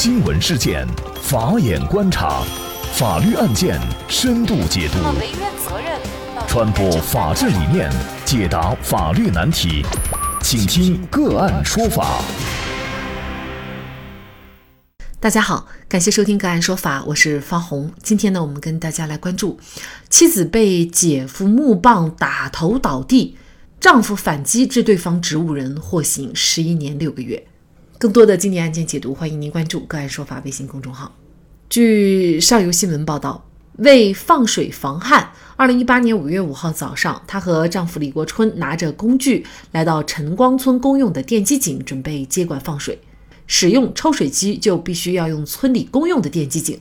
新闻事件，法眼观察，法律案件深度解读，传播法治理念，解答法律难题，请听个案说法。大家好，感谢收听个案说法，我是方红。今天呢，我们跟大家来关注妻子被姐夫木棒打头倒地，丈夫反击致对方植物人，获刑十一年六个月。更多的经典案件解读，欢迎您关注“个案说法”微信公众号。据上游新闻报道，为放水防旱，二零一八年五月五号早上，她和丈夫李国春拿着工具来到晨光村公用的电机井，准备接管放水。使用抽水机就必须要用村里公用的电机井。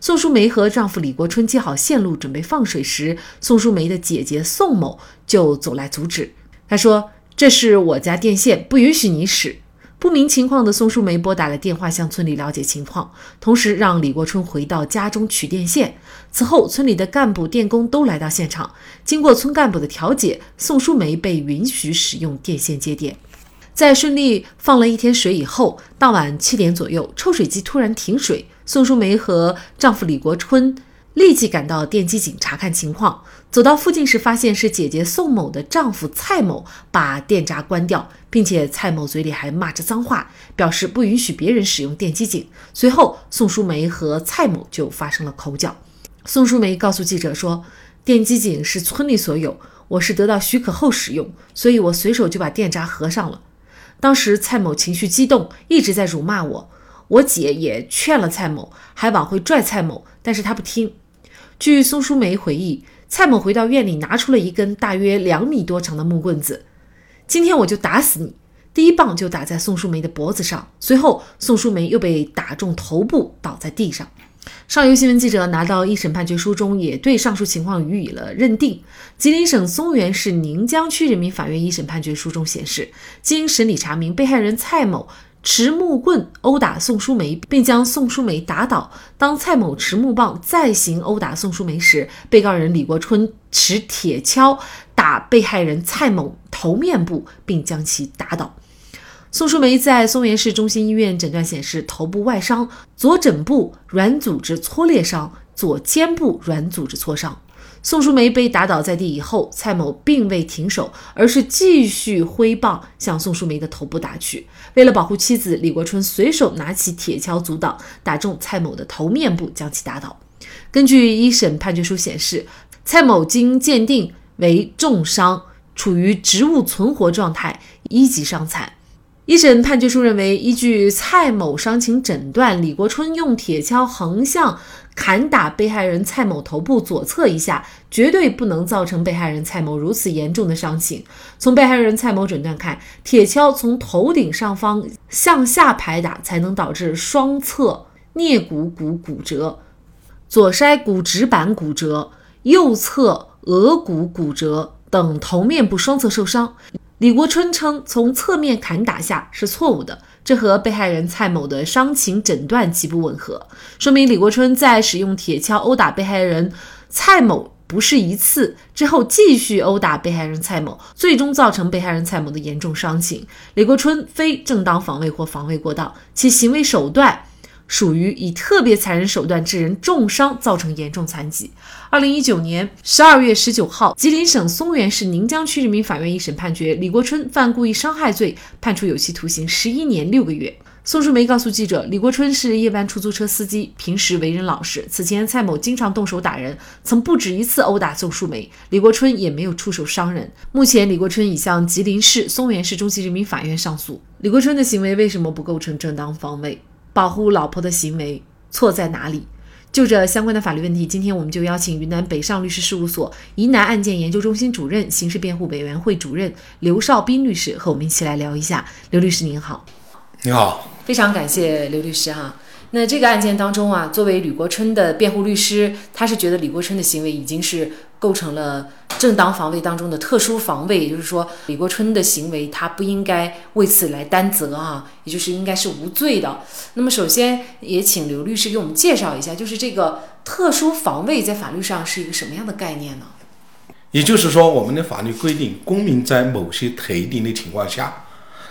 宋淑梅和丈夫李国春接好线路，准备放水时，宋淑梅的姐姐宋某就走来阻止。她说：“这是我家电线，不允许你使。”不明情况的宋淑梅拨打了电话，向村里了解情况，同时让李国春回到家中取电线。此后，村里的干部、电工都来到现场。经过村干部的调解，宋淑梅被允许使用电线接电。在顺利放了一天水以后，当晚七点左右，抽水机突然停水。宋淑梅和丈夫李国春。立即赶到电机井查看情况，走到附近时，发现是姐姐宋某的丈夫蔡某把电闸关掉，并且蔡某嘴里还骂着脏话，表示不允许别人使用电机井。随后，宋淑梅和蔡某就发生了口角。宋淑梅告诉记者说：“电机井是村里所有，我是得到许可后使用，所以我随手就把电闸合上了。”当时蔡某情绪激动，一直在辱骂我。我姐也劝了蔡某，还往回拽蔡某，但是他不听。据宋淑梅回忆，蔡某回到院里，拿出了一根大约两米多长的木棍子。今天我就打死你！第一棒就打在宋淑梅的脖子上，随后宋淑梅又被打中头部，倒在地上。上游新闻记者拿到一审判决书中，也对上述情况予以了认定。吉林省松原市宁江区人民法院一审判决书中显示，经审理查明，被害人蔡某。持木棍殴打宋淑梅，并将宋淑梅打倒。当蔡某持木棒再行殴打宋淑梅时，被告人李国春持铁锹打被害人蔡某头面部，并将其打倒。宋淑梅在松原市中心医院诊断显示，头部外伤，左枕部软组织挫裂伤，左肩部软组织挫伤。宋淑梅被打倒在地以后，蔡某并未停手，而是继续挥棒向宋淑梅的头部打去。为了保护妻子，李国春随手拿起铁锹阻挡，打中蔡某的头面部，将其打倒。根据一审判决书显示，蔡某经鉴定为重伤，处于植物存活状态，一级伤残。一审判决书认为，依据蔡某伤情诊断，李国春用铁锹横向砍打被害人蔡某头部左侧一下，绝对不能造成被害人蔡某如此严重的伤情。从被害人蔡某诊断看，铁锹从头顶上方向下拍打，才能导致双侧颞骨骨骨折、左筛骨直板骨折、右侧额骨骨折等头面部双侧受伤。李国春称，从侧面砍打下是错误的，这和被害人蔡某的伤情诊断极不吻合，说明李国春在使用铁锹殴打被害人蔡某不是一次之后继续殴打被害人蔡某，最终造成被害人蔡某的严重伤情。李国春非正当防卫或防卫过当，其行为手段。属于以特别残忍手段致人重伤，造成严重残疾。二零一九年十二月十九号，吉林省松原市宁江区人民法院一审判决李国春犯故意伤害罪，判处有期徒刑十一年六个月。宋淑梅告诉记者，李国春是夜班出租车司机，平时为人老实。此前蔡某经常动手打人，曾不止一次殴打宋淑梅，李国春也没有出手伤人。目前，李国春已向吉林市松原市中级人民法院上诉。李国春的行为为什么不构成正当防卫？保护老婆的行为错在哪里？就这相关的法律问题，今天我们就邀请云南北上律师事务所疑难案件研究中心主任、刑事辩护委员会主任刘少斌律师和我们一起来聊一下。刘律师您好，你好，非常感谢刘律师哈。那这个案件当中啊，作为李国春的辩护律师，他是觉得李国春的行为已经是构成了正当防卫当中的特殊防卫，也就是说，李国春的行为他不应该为此来担责啊，也就是应该是无罪的。那么，首先也请刘律师给我们介绍一下，就是这个特殊防卫在法律上是一个什么样的概念呢？也就是说，我们的法律规定，公民在某些特定的情况下，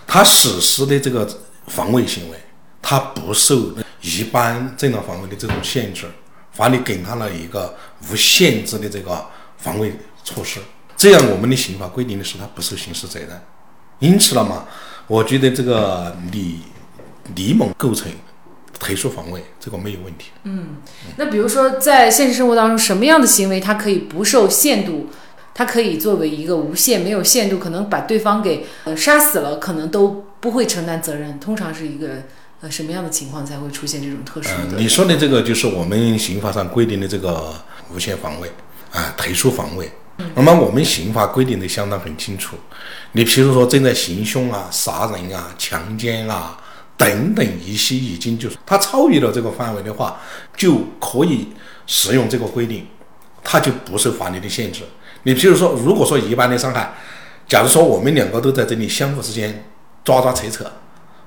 他实施的这个防卫行为。他不受一般正当防卫的这种限制，法律给他了一个无限制的这个防卫措施。这样，我们的刑法规定的是他不受刑事责任。因此了嘛，我觉得这个李李某构成特殊防卫，这个没有问题。嗯，那比如说在现实生活当中，什么样的行为他可以不受限度？他可以作为一个无限没有限度，可能把对方给呃杀死了，可能都不会承担责任。通常是一个呃什么样的情况才会出现这种特殊的？你说的这个就是我们刑法上规定的这个无限防卫啊，特殊防卫。那么我们刑法规定的相当很清楚，你譬如说正在行凶啊、杀人啊、强奸啊等等一些已经就是他超越了这个范围的话，就可以适用这个规定，他就不受法律的限制。你譬如说，如果说一般的伤害，假如说我们两个都在这里相互之间抓抓扯扯，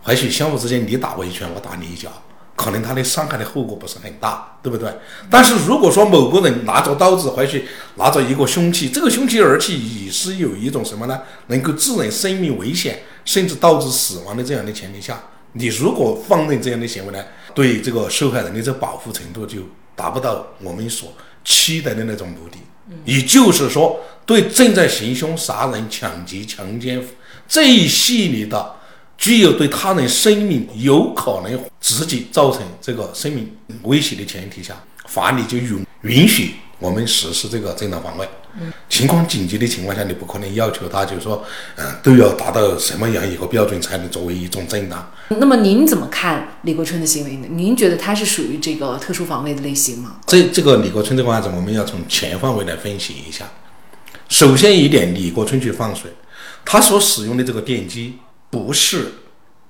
或许相互之间你打我一拳，我打你一脚。可能他的伤害的后果不是很大，对不对？但是如果说某个人拿着刀子，或许拿着一个凶器，这个凶器而且也是有一种什么呢？能够致人生命危险，甚至导致死亡的这样的前提下，你如果放任这样的行为呢，对这个受害人的这保护程度就达不到我们所期待的那种目的。也就是说，对正在行凶、杀人、抢劫、强奸这一系列的。具有对他人生命有可能直接造成这个生命威胁的前提下，法律就允允许我们实施这个正当防卫。情况紧急的情况下，你不可能要求他，就是说，嗯，都要达到什么样一个标准才能作为一种正当。那么您怎么看李国春的行为呢？您觉得他是属于这个特殊防卫的类型吗？这这个李国春这个案子，我们要从全方位来分析一下。首先一点，李国春去放水，他所使用的这个电击。不是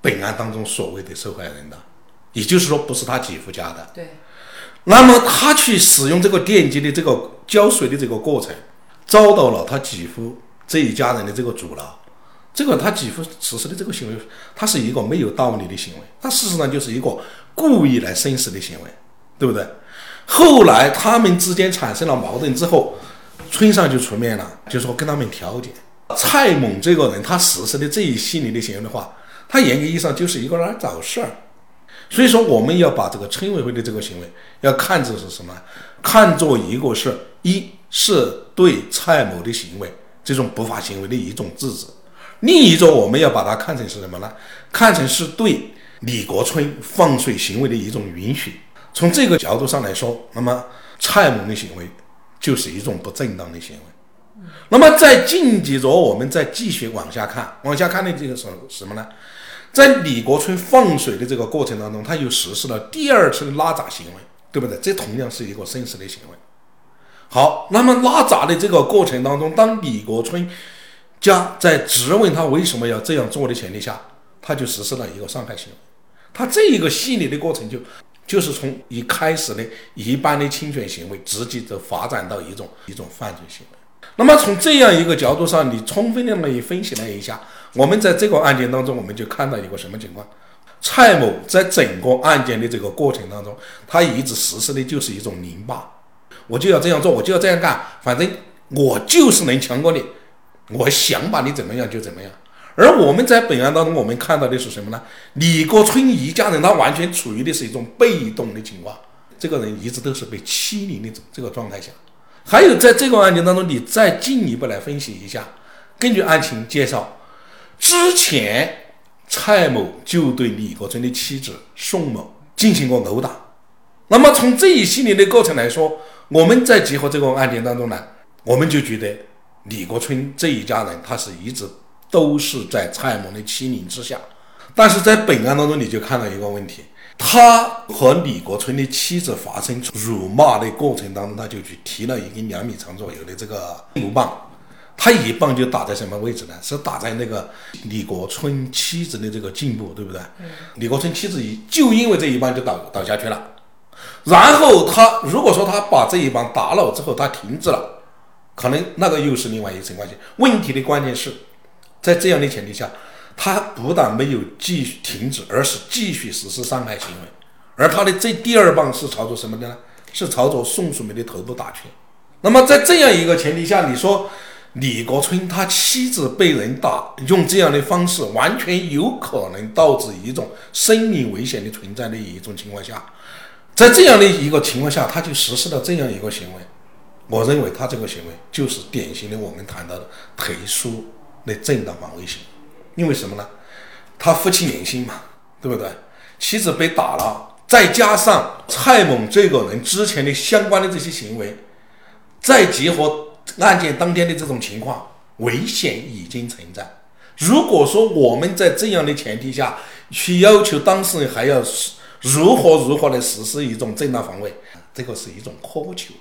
本案当中所谓的受害人的，也就是说不是他姐夫家的。对。那么他去使用这个电机的这个浇水的这个过程，遭到了他姐夫这一家人的这个阻挠。这个他姐夫实施的这个行为，他是一个没有道理的行为，他事实上就是一个故意来生事的行为，对不对？后来他们之间产生了矛盾之后，村上就出面了，就说跟他们调解。蔡某这个人，他实施的这一系列的行为的话，他严格意义上就是一个人找事儿。所以说，我们要把这个村委会的这个行为要看作是什么？看作一个是一是对蔡某的行为这种不法行为的一种制止；另一种，我们要把它看成是什么呢？看成是对李国春放水行为的一种允许。从这个角度上来说，那么蔡某的行为就是一种不正当的行为。那么在进阶着，我们再继续往下看，往下看的这个什什么呢？在李国春放水的这个过程当中，他又实施了第二次的拉闸行为，对不对？这同样是一个生死的行为。好，那么拉闸的这个过程当中，当李国春家在质问他为什么要这样做的前提下，他就实施了一个伤害行为。他这一个系列的过程就就是从一开始的一般的侵权行为，直接就发展到一种一种犯罪行为。那么从这样一个角度上，你充分的来分析了一下，我们在这个案件当中，我们就看到一个什么情况？蔡某在整个案件的这个过程当中，他一直实施的就是一种凌霸，我就要这样做，我就要这样干，反正我就是能强过你，我想把你怎么样就怎么样。而我们在本案当中，我们看到的是什么呢？李国春一家人他完全处于的是一种被动的情况，这个人一直都是被欺凌的这个状态下。还有，在这个案件当中，你再进一步来分析一下。根据案情介绍，之前蔡某就对李国春的妻子宋某进行过殴打。那么从这一系列的过程来说，我们再结合这个案件当中呢，我们就觉得李国春这一家人他是一直都是在蔡某的欺凌之下。但是在本案当中，你就看到一个问题。他和李国春的妻子发生辱骂的过程当中，他就去提了一根两米长左右的这个木棒，他一棒就打在什么位置呢？是打在那个李国春妻子的这个颈部，对不对？李国春妻子一就因为这一棒就倒倒下去了。然后他如果说他把这一棒打了之后，他停止了，可能那个又是另外一层关系。问题的关键是在这样的前提下。他不但没有继续停止，而是继续实施伤害行为，而他的这第二棒是朝着什么的呢？是朝着宋淑梅的头部打去。那么在这样一个前提下，你说李国春他妻子被人打，用这样的方式，完全有可能导致一种生命危险的存在的一种情况下，在这样的一个情况下，他就实施了这样一个行为。我认为他这个行为就是典型的我们谈到的特殊的正当防卫性。因为什么呢？他夫妻连心嘛，对不对？妻子被打了，再加上蔡某这个人之前的相关的这些行为，再结合案件当天的这种情况，危险已经存在。如果说我们在这样的前提下去要求当事人还要如何如何的实施一种正当防卫，这个是一种苛求。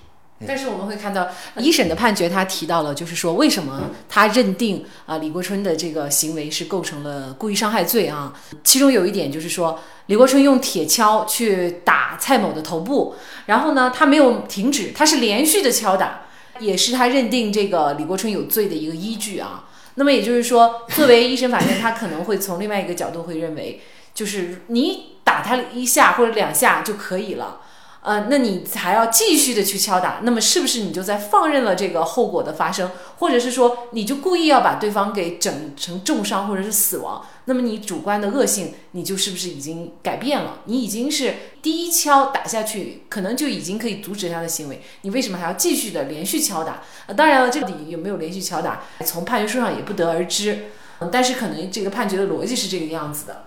但是我们会看到一审的判决，他提到了，就是说为什么他认定啊李国春的这个行为是构成了故意伤害罪啊？其中有一点就是说，李国春用铁锹去打蔡某的头部，然后呢，他没有停止，他是连续的敲打，也是他认定这个李国春有罪的一个依据啊。那么也就是说，作为一审法院，他可能会从另外一个角度会认为，就是你打他一下或者两下就可以了。呃，那你还要继续的去敲打，那么是不是你就在放任了这个后果的发生，或者是说你就故意要把对方给整成重伤或者是死亡？那么你主观的恶性，你就是不是已经改变了？你已经是第一敲打下去，可能就已经可以阻止他的行为，你为什么还要继续的连续敲打？当然了，这里有没有连续敲打，从判决书上也不得而知。嗯，但是可能这个判决的逻辑是这个样子的。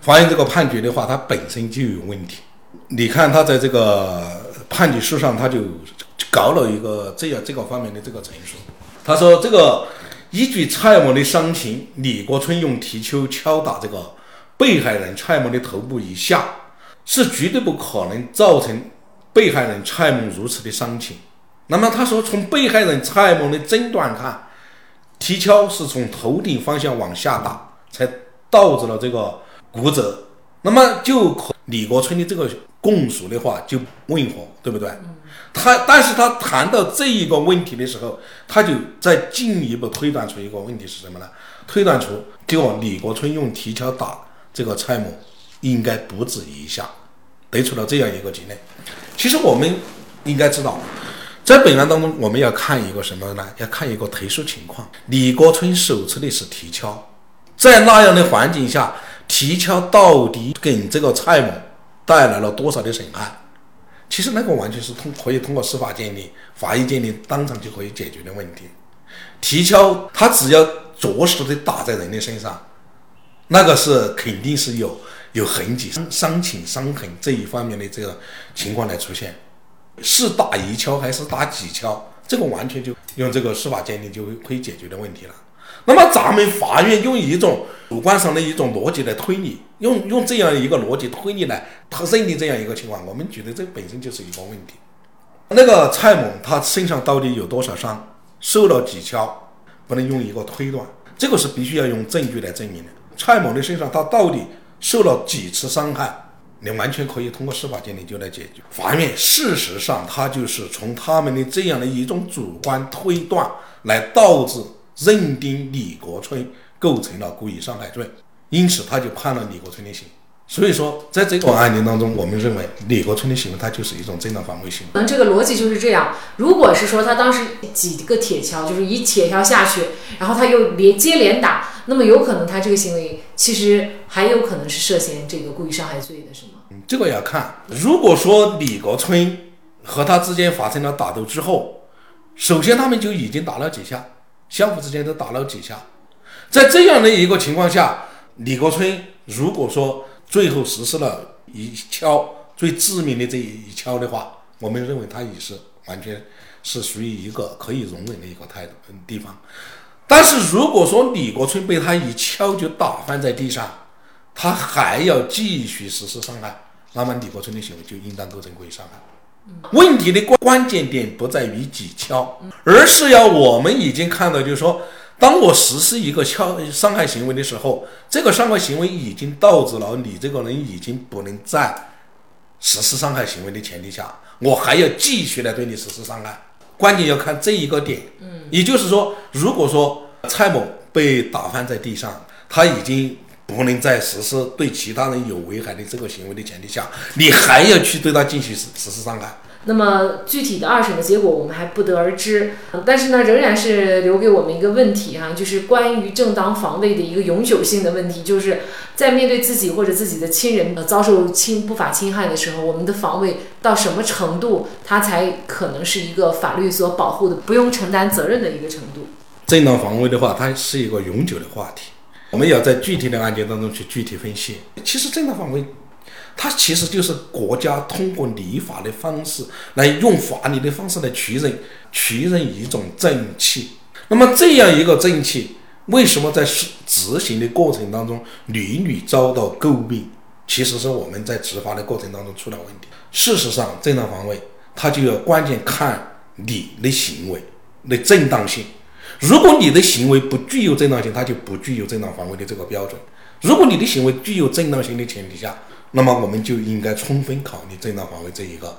法院这个判决的话，它本身就有问题。你看他在这个判决书上，他就搞了一个这样这个方面的这个陈述。他说：“这个依据蔡某的伤情，李国春用铁锹敲打这个被害人蔡某的头部以下，是绝对不可能造成被害人蔡某如此的伤情。那么他说，从被害人蔡某的诊断看，铁锹是从头顶方向往下打，才导致了这个骨折。那么就可李国春的这个。”供述的话就吻合，对不对？他，但是他谈到这一个问题的时候，他就再进一步推断出一个问题是什么呢？推断出，就李国春用铁锹打这个蔡某，应该不止一下，得出了这样一个结论。其实我们应该知道，在本案当中，我们要看一个什么呢？要看一个特殊情况。李国春手持的是铁锹，在那样的环境下，铁锹到底跟这个蔡某？带来了多少的损害？其实那个完全是通可以通过司法鉴定、法医鉴定当场就可以解决的问题。提敲它只要着实的打在人的身上，那个是肯定是有有痕迹、伤伤情、伤痕这一方面的这个情况来出现。是打一敲还是打几敲？这个完全就用这个司法鉴定就可以解决的问题了。那么咱们法院用一种主观上的一种逻辑来推理，用用这样一个逻辑推理来他认定这样一个情况，我们觉得这本身就是一个问题。那个蔡某他身上到底有多少伤，受了几敲，不能用一个推断，这个是必须要用证据来证明的。蔡某的身上他到底受了几次伤害，你完全可以通过司法鉴定就来解决。法院事实上他就是从他们的这样的一种主观推断来导致。认定李国春构成了故意伤害罪，因此他就判了李国春的刑。所以说，在这个案件当中，我们认为李国春的行为，他就是一种正当防卫行为。可能这个逻辑就是这样。如果是说他当时几个铁锹，就是一铁锹下去，然后他又连接连打，那么有可能他这个行为其实还有可能是涉嫌这个故意伤害罪的，是吗？嗯这个要看。如果说李国春和他之间发生了打斗之后，首先他们就已经打了几下。相互之间都打了几下，在这样的一个情况下，李国春如果说最后实施了一敲最致命的这一敲的话，我们认为他也是完全是属于一个可以容忍的一个态度地方。但是如果说李国春被他一敲就打翻在地上，他还要继续实施伤害，那么李国春的行为就应当构成故意伤害。问题的关关键点不在于几敲，而是要我们已经看到，就是说，当我实施一个敲伤害行为的时候，这个伤害行为已经导致了你这个人已经不能在实施伤害行为的前提下，我还要继续来对你实施伤害。关键要看这一个点。嗯，也就是说，如果说蔡某被打翻在地上，他已经。不能在实施对其他人有危害的这个行为的前提下，你还要去对他进行实实施伤害，那么具体的二审的结果我们还不得而知，但是呢，仍然是留给我们一个问题哈，就是关于正当防卫的一个永久性的问题，就是在面对自己或者自己的亲人呃遭受侵不法侵害的时候，我们的防卫到什么程度，它才可能是一个法律所保护的不用承担责任的一个程度？正当防卫的话，它是一个永久的话题，我们要在具体的案件当中去具体分析。其实正当防卫。它其实就是国家通过立法的方式来用法律的方式来确认确认一种正气。那么这样一个正气，为什么在执行的过程当中屡屡遭到诟病？其实是我们在执法的过程当中出了问题。事实上，正当防卫它就要关键看你的行为的正当性。如果你的行为不具有正当性，它就不具有正当防卫的这个标准。如果你的行为具有正当性的前提下，那么我们就应该充分考虑正当防卫这一个，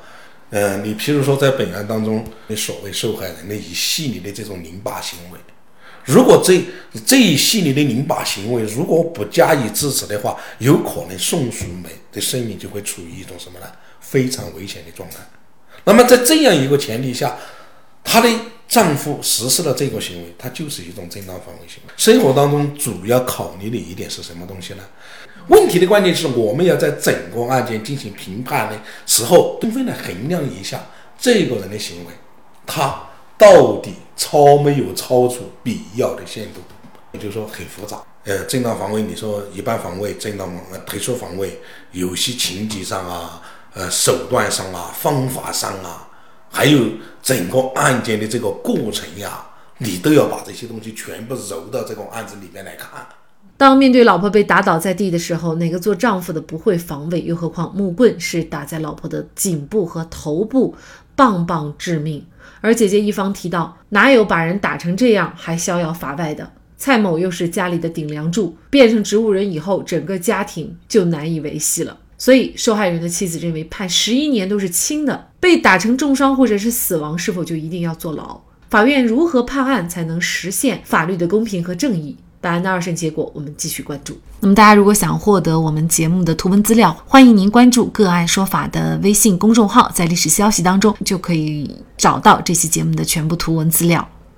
呃，你譬如说在本案当中，你所谓受害人的一系列的这种拧巴行为，如果这这一系列的拧巴行为如果不加以制止的话，有可能宋淑梅的生命就会处于一种什么呢？非常危险的状态。那么在这样一个前提下，她的丈夫实施了这个行为，他就是一种正当防卫行为。生活当中主要考虑的一点是什么东西呢？问题的关键是我们要在整个案件进行评判的时候，充分的衡量一下这个人的行为，他到底超没有超出必要的限度，也就是说很复杂。呃，正当防卫，你说一般防卫、正当防卫、特殊防卫，有些情节上啊，呃，手段上啊，方法上啊，还有整个案件的这个过程呀，你都要把这些东西全部揉到这个案子里面来看。当面对老婆被打倒在地的时候，哪个做丈夫的不会防卫？又何况木棍是打在老婆的颈部和头部，棒棒致命。而姐姐一方提到，哪有把人打成这样还逍遥法外的？蔡某又是家里的顶梁柱，变成植物人以后，整个家庭就难以维系了。所以，受害人的妻子认为，判十一年都是轻的。被打成重伤或者是死亡，是否就一定要坐牢？法院如何判案才能实现法律的公平和正义？本案的二审结果，我们继续关注。那么，大家如果想获得我们节目的图文资料，欢迎您关注“个案说法”的微信公众号，在历史消息当中就可以找到这期节目的全部图文资料。